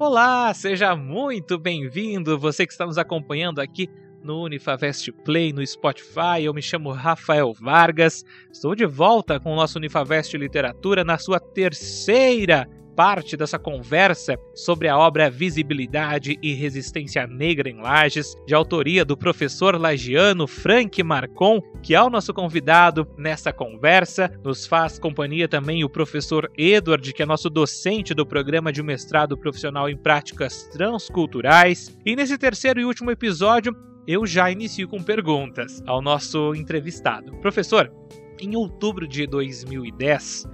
Olá, seja muito bem-vindo, você que está nos acompanhando aqui no Unifavest Play no Spotify. Eu me chamo Rafael Vargas, estou de volta com o nosso Unifavest Literatura na sua terceira parte dessa conversa sobre a obra Visibilidade e Resistência Negra em Lages, de autoria do professor lagiano Frank Marcon, que é o nosso convidado nessa conversa. Nos faz companhia também o professor Edward, que é nosso docente do programa de mestrado profissional em práticas transculturais. E nesse terceiro e último episódio, eu já inicio com perguntas ao nosso entrevistado. Professor, em outubro de 2010,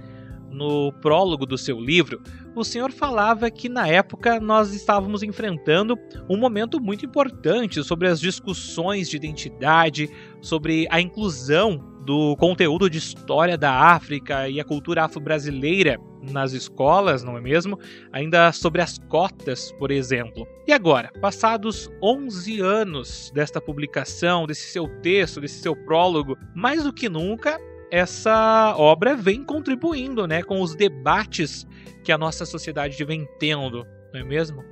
no prólogo do seu livro, o senhor falava que na época nós estávamos enfrentando um momento muito importante sobre as discussões de identidade, sobre a inclusão do conteúdo de história da África e a cultura afro-brasileira nas escolas, não é mesmo? Ainda sobre as cotas, por exemplo. E agora, passados 11 anos desta publicação, desse seu texto, desse seu prólogo, mais do que nunca, essa obra vem contribuindo né, com os debates que a nossa sociedade vem tendo, não é mesmo?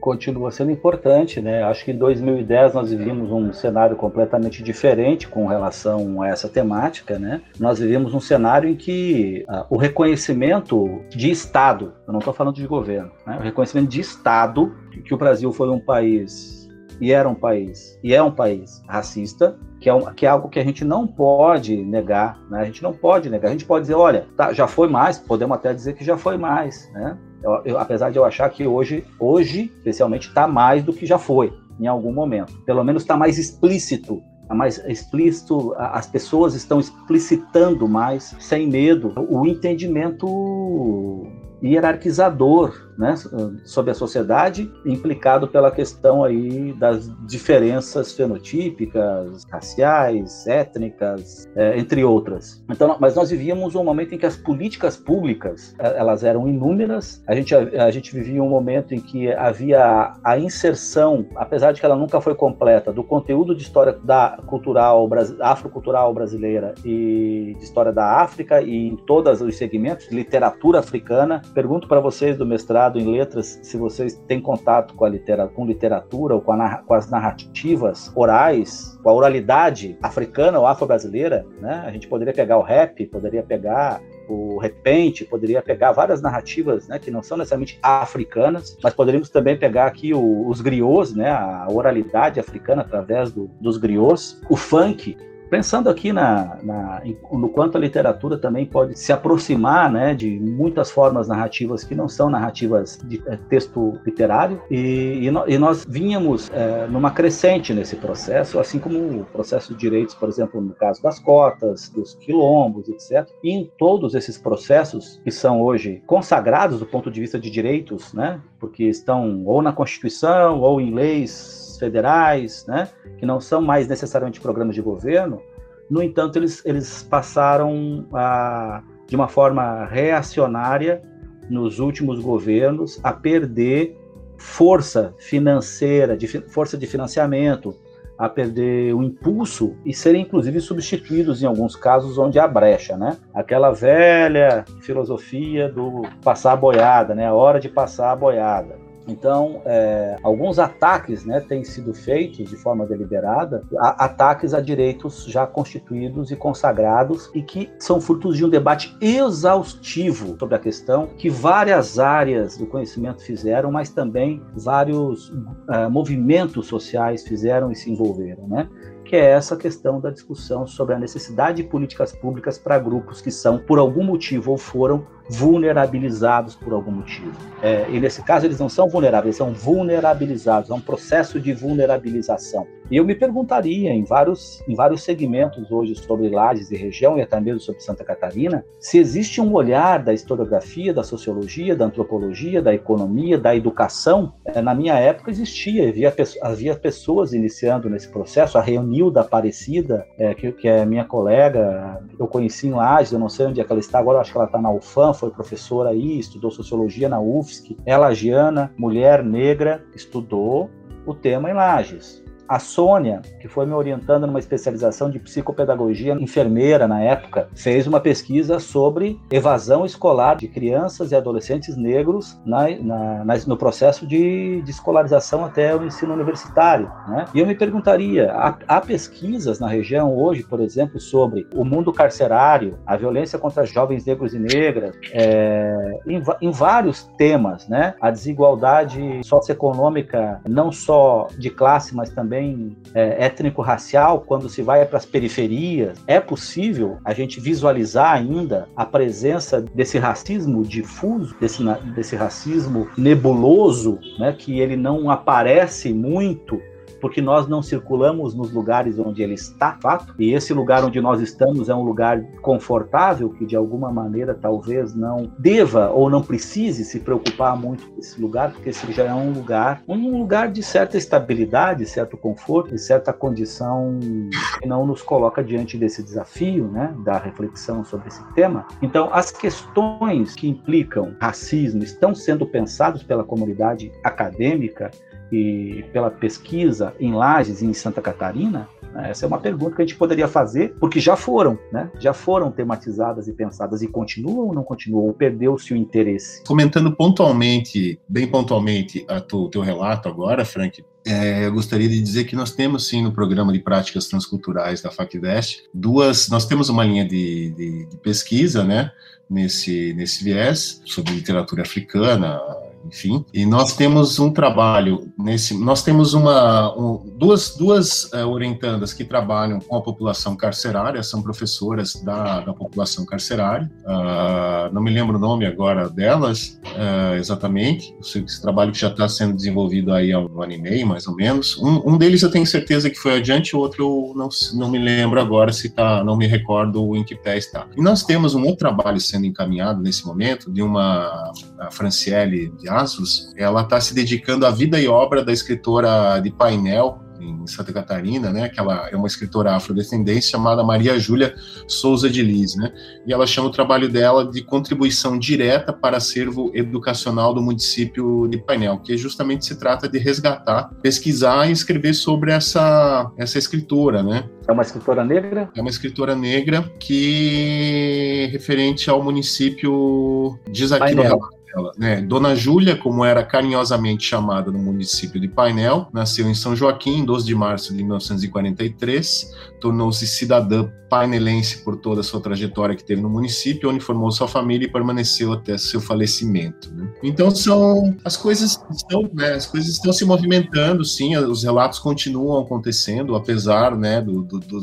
Continua sendo importante, né? Acho que em 2010 nós vivíamos um cenário completamente diferente com relação a essa temática, né? Nós vivíamos um cenário em que uh, o reconhecimento de Estado, eu não estou falando de governo, né? o reconhecimento de Estado, que o Brasil foi um país e era um país, e é um país racista, que é, um, que é algo que a gente não pode negar, né? A gente não pode negar. A gente pode dizer, olha, tá, já foi mais, podemos até dizer que já foi mais, né? Eu, eu, apesar de eu achar que hoje, hoje, especialmente, está mais do que já foi em algum momento. Pelo menos está mais explícito está mais explícito, as pessoas estão explicitando mais, sem medo, o entendimento hierarquizador né, sobre a sociedade, implicado pela questão aí das diferenças fenotípicas, raciais, étnicas, é, entre outras. Então, mas nós vivíamos um momento em que as políticas públicas é, elas eram inúmeras. A gente a, a gente vivia um momento em que havia a inserção, apesar de que ela nunca foi completa, do conteúdo de história da cultural afrocultural brasileira e de história da África e em todos os segmentos, literatura africana. Pergunto para vocês do mestrado em letras, se vocês têm contato com, a litera, com literatura ou com, a, com, as narrativas orais, com a oralidade africana ou afro-brasileira, né? A gente poderia pegar o rap, poderia pegar o repente, poderia pegar várias narrativas né, que não são necessariamente africanas, mas poderíamos também pegar aqui o, os griots, né, a oralidade africana através do, dos griots, o funk, Pensando aqui na, na, no quanto a literatura também pode se aproximar né, de muitas formas narrativas que não são narrativas de é, texto literário, e, e, no, e nós vínhamos é, numa crescente nesse processo, assim como o processo de direitos, por exemplo, no caso das cotas, dos quilombos, etc. E em todos esses processos que são hoje consagrados do ponto de vista de direitos, né, porque estão ou na Constituição ou em leis federais, né, que não são mais necessariamente programas de governo, no entanto, eles, eles passaram a, de uma forma reacionária nos últimos governos a perder força financeira, de, força de financiamento, a perder o impulso e serem inclusive substituídos em alguns casos onde há brecha, né? Aquela velha filosofia do passar a boiada, né? A hora de passar a boiada. Então, é, alguns ataques né, têm sido feitos de forma deliberada, a, ataques a direitos já constituídos e consagrados e que são frutos de um debate exaustivo sobre a questão que várias áreas do conhecimento fizeram, mas também vários uh, movimentos sociais fizeram e se envolveram. Né? que é essa questão da discussão sobre a necessidade de políticas públicas para grupos que são, por algum motivo, ou foram vulnerabilizados por algum motivo. É, e nesse caso, eles não são vulneráveis, eles são vulnerabilizados, é um processo de vulnerabilização. E eu me perguntaria em vários, em vários segmentos hoje sobre Lages e região, e até mesmo sobre Santa Catarina, se existe um olhar da historiografia, da sociologia, da antropologia, da economia, da educação. É, na minha época existia, havia, havia pessoas iniciando nesse processo, a Reunilda Aparecida, é, que, que é minha colega, eu conheci em Lages, eu não sei onde é que ela está agora, acho que ela está na UFAM, foi professora aí, estudou sociologia na UFSC, é lagiana, mulher negra, estudou o tema em Lages. A Sônia, que foi me orientando numa especialização de psicopedagogia, enfermeira na época, fez uma pesquisa sobre evasão escolar de crianças e adolescentes negros na, na, na, no processo de, de, escolarização até o ensino universitário. Né? E eu me perguntaria: há, há pesquisas na região hoje, por exemplo, sobre o mundo carcerário, a violência contra jovens negros e negras, é, em, em vários temas, né? A desigualdade socioeconômica, não só de classe, mas também é, étnico-racial, quando se vai para as periferias. É possível a gente visualizar ainda a presença desse racismo difuso, desse, desse racismo nebuloso, né? Que ele não aparece muito porque nós não circulamos nos lugares onde ele está, fato, e esse lugar onde nós estamos é um lugar confortável, que de alguma maneira talvez não deva ou não precise se preocupar muito com esse lugar, porque esse já é um lugar, um lugar de certa estabilidade, certo conforto e certa condição que não nos coloca diante desse desafio, né, da reflexão sobre esse tema. Então, as questões que implicam racismo estão sendo pensadas pela comunidade acadêmica e pela pesquisa em Lages e em Santa Catarina? Né? Essa é uma pergunta que a gente poderia fazer, porque já foram, né? Já foram tematizadas e pensadas e continuam ou não continuam? Ou perdeu-se o interesse? Comentando pontualmente, bem pontualmente, o teu relato agora, Frank, é, eu gostaria de dizer que nós temos sim no programa de práticas transculturais da FACVEST duas, nós temos uma linha de, de, de pesquisa, né, nesse nesse viés sobre literatura africana, enfim. E nós temos um trabalho nesse, nós temos uma um, duas duas uh, orientandas que trabalham com a população carcerária, são professoras da, da população carcerária. Uh, não me lembro o nome agora delas uh, exatamente. Esse trabalho que já está sendo desenvolvido aí há um ano e meio, mais ou menos. Um, um deles eu tenho certeza que foi adiante, o outro não, não me lembro agora se tá, não me recordo em que pé está. E nós temos um outro trabalho sendo encaminhado nesse momento de uma Franciele de ela está se dedicando à vida e obra da escritora de painel em Santa Catarina, né, que ela é uma escritora afrodescendente chamada Maria Júlia Souza de Lis, né, e ela chama o trabalho dela de contribuição direta para acervo educacional do município de Painel, que justamente se trata de resgatar, pesquisar e escrever sobre essa, essa escritora, né. É uma escritora negra? É uma escritora negra que referente ao município diz aqui Painel. no dela. Né? Dona Júlia, como era carinhosamente chamada no município de Painel, nasceu em São Joaquim, 12 de março de 1943, tornou-se cidadã painelense por toda a sua trajetória que teve no município, onde formou sua família e permaneceu até seu falecimento. Né? Então são as coisas estão, né, as coisas estão se movimentando, sim, os relatos continuam acontecendo, apesar né, do, do, do,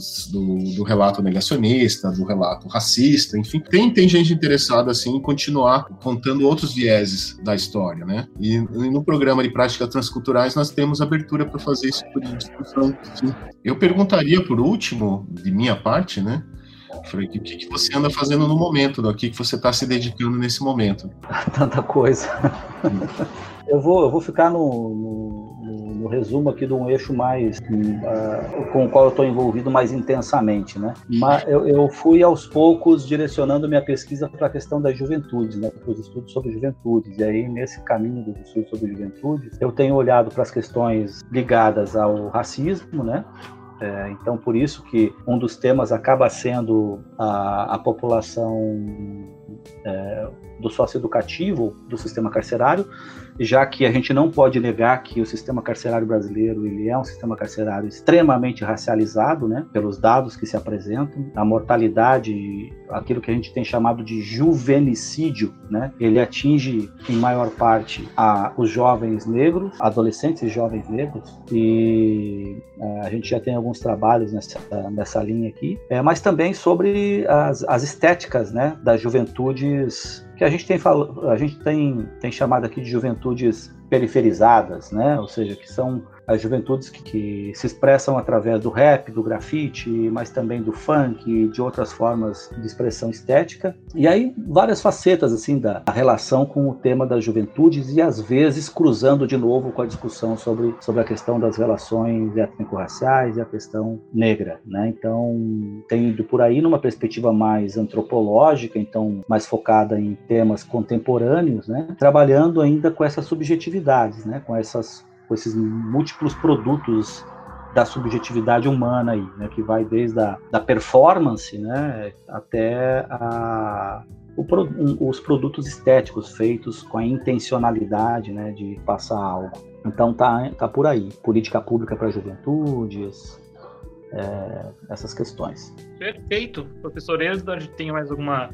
do, relato negacionista, do relato racista, enfim, tem, tem gente interessada assim em continuar contando outros vieses da história, né? E, e no programa de práticas transculturais nós temos abertura para fazer esse tipo de discussão. Sim. Eu perguntaria por último, de minha parte, né? Falei, o que, que você anda fazendo no momento, o que, que você está se dedicando nesse momento? Tanta coisa. eu, vou, eu vou ficar no, no, no, resumo aqui de um eixo mais uh, com o qual eu estou envolvido mais intensamente, né? Mas eu, eu, fui aos poucos direcionando minha pesquisa para a questão das juventudes, né? Para os estudos sobre juventudes. E aí nesse caminho dos estudos sobre juventudes, eu tenho olhado para as questões ligadas ao racismo, né? É, então, por isso que um dos temas acaba sendo a, a população é, do socioeducativo do sistema carcerário, já que a gente não pode negar que o sistema carcerário brasileiro ele é um sistema carcerário extremamente racializado, né, pelos dados que se apresentam, a mortalidade, aquilo que a gente tem chamado de juvenicídio, né, ele atinge em maior parte a, os jovens negros, adolescentes e jovens negros, e é, a gente já tem alguns trabalhos nessa, nessa linha aqui, é, mas também sobre as, as estéticas, né, das juventudes que a gente tem a gente tem, tem chamado aqui de juventudes periferizadas, né? Ou seja, que são as juventudes que, que, se expressam através do rap, do grafite, mas também do funk, de outras formas de expressão estética. E aí várias facetas assim da relação com o tema das juventudes e às vezes cruzando de novo com a discussão sobre, sobre a questão das relações étnico-raciais e a questão negra, né? Então tem ido por aí numa perspectiva mais antropológica, então mais focada em temas contemporâneos, né? Trabalhando ainda com essas subjetividades, né? Com essas com esses múltiplos produtos da subjetividade humana aí, né, que vai desde a da performance, né, até a, os produtos estéticos feitos com a intencionalidade, né, de passar algo. Então tá, tá por aí, política pública para juventudes, é, essas questões. Perfeito, professor Esdor, tem mais alguma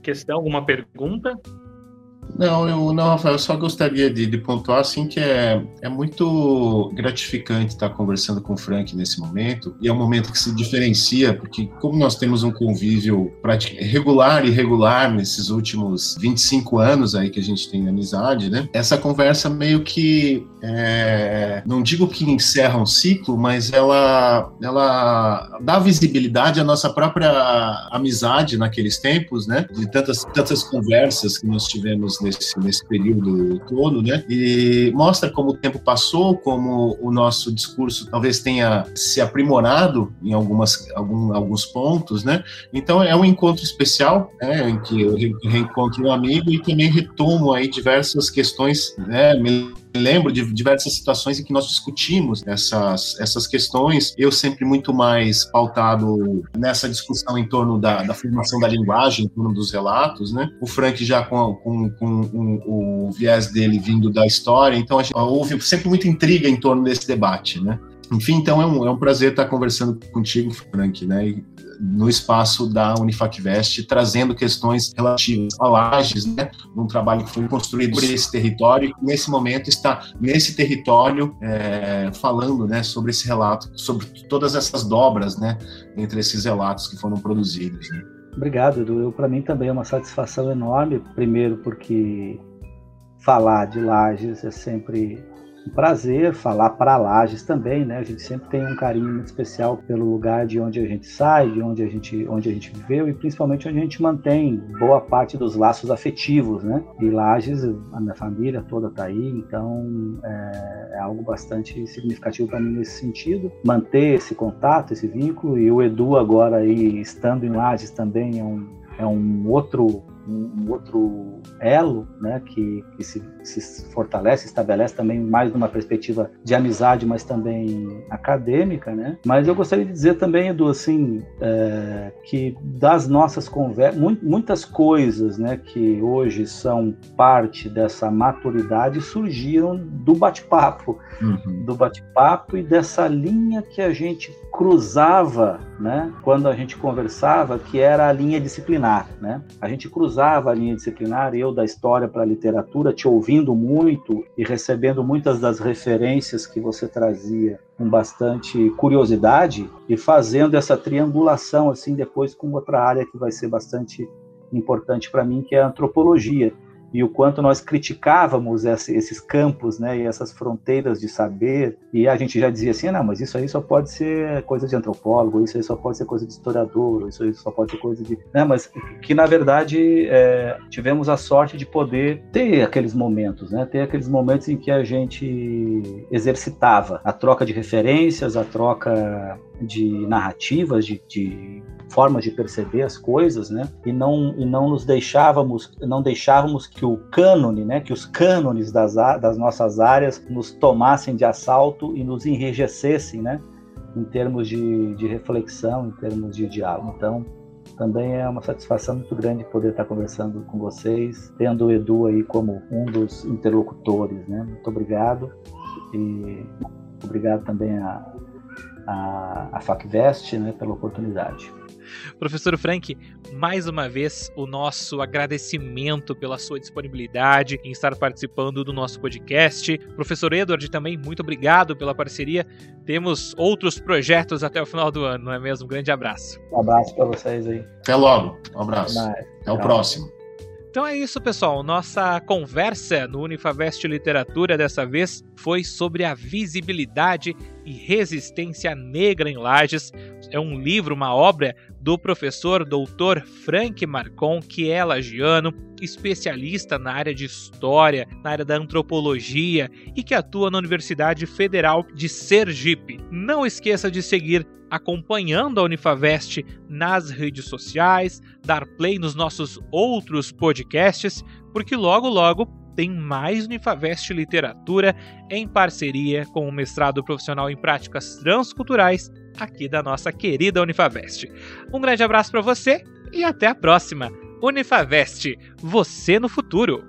questão, alguma pergunta? Não, eu não, Rafael, eu só gostaria de, de, pontuar assim que é, é muito gratificante estar conversando com o Frank nesse momento, e é um momento que se diferencia, porque como nós temos um convívio regular e regular nesses últimos 25 anos aí que a gente tem amizade, né? Essa conversa meio que é, não digo que encerra um ciclo, mas ela ela dá visibilidade à nossa própria amizade naqueles tempos, né? De tantas tantas conversas que nós tivemos nesse, nesse período todo, né? E mostra como o tempo passou, como o nosso discurso talvez tenha se aprimorado em algumas, algum, alguns pontos, né? Então é um encontro especial, né? Em que eu reencontro um amigo e também retomo aí diversas questões, né? Lembro de diversas situações em que nós discutimos essas, essas questões, eu sempre muito mais pautado nessa discussão em torno da, da formação da linguagem, em torno dos relatos, né? O Frank já com, com, com um, o viés dele vindo da história, então gente, houve sempre muita intriga em torno desse debate, né? Enfim, então é um, é um prazer estar conversando contigo, Frank, né? E, no espaço da Unifacvest, trazendo questões relativas a Lages, né, um trabalho que foi construído por esse território, e nesse momento está nesse território é, falando né, sobre esse relato, sobre todas essas dobras né, entre esses relatos que foram produzidos. Né. Obrigado, Edu. Para mim também é uma satisfação enorme, primeiro porque falar de Lages é sempre um prazer falar para Lages também, né? A gente sempre tem um carinho muito especial pelo lugar de onde a gente sai, de onde a gente, onde a gente viveu e principalmente onde a gente mantém boa parte dos laços afetivos, né? E Lages, a minha família toda está aí, então é, é, algo bastante significativo para mim nesse sentido. Manter esse contato, esse vínculo e o Edu agora aí estando em Lages também é um, é um outro um, outro elo, né, que, que se, se, fortalece, estabelece também mais numa perspectiva de amizade, mas também acadêmica, né. Mas eu gostaria de dizer também, Edu, assim, é, que das nossas conversas, muitas coisas, né, que hoje são parte dessa maturidade surgiram do bate-papo, uhum. do bate-papo e dessa linha que a gente cruzava, né, quando a gente conversava, que era a linha disciplinar, né. A gente cruzava a linha disciplinar, eu da história para a literatura, te ouvindo muito e recebendo muitas das referências que você trazia com bastante curiosidade e fazendo essa triangulação assim depois com outra área que vai ser bastante importante para mim, que é a antropologia e o quanto nós criticávamos esse, esses campos, né, e essas fronteiras de saber, e a gente já dizia assim, não, mas isso aí só pode ser coisa de antropólogo, isso aí só pode ser coisa de historiador, isso aí só pode ser coisa de, né, mas que na verdade é, tivemos a sorte de poder ter aqueles momentos, né, ter aqueles momentos em que a gente exercitava a troca de referências, a troca de narrativas, de, de formas de perceber as coisas, né? E não e não nos deixávamos não deixávamos que o cânone, né? Que os cânones das, das nossas áreas nos tomassem de assalto e nos enrijecessem, né? Em termos de, de reflexão, em termos de diálogo. Então, também é uma satisfação muito grande poder estar conversando com vocês, tendo o Edu aí como um dos interlocutores, né? Muito obrigado e obrigado também a, a, a FacVest né, pela oportunidade. Professor Frank, mais uma vez o nosso agradecimento pela sua disponibilidade em estar participando do nosso podcast. Professor Edward, também muito obrigado pela parceria. Temos outros projetos até o final do ano, não é mesmo? Um grande abraço. Um abraço para vocês aí. Até logo. Um abraço. Até, Até o próximo. Então é isso, pessoal. Nossa conversa no Unifavest Literatura dessa vez foi sobre a visibilidade e resistência negra em Lages. É um livro, uma obra do professor doutor Frank Marcon, que é lagiano, especialista na área de história, na área da antropologia e que atua na Universidade Federal de Sergipe. Não esqueça de seguir acompanhando a Unifavest nas redes sociais, dar play nos nossos outros podcasts, porque logo logo tem mais Unifavest Literatura em parceria com o mestrado profissional em práticas transculturais aqui da nossa querida Unifavest. Um grande abraço para você e até a próxima. Unifavest, você no futuro.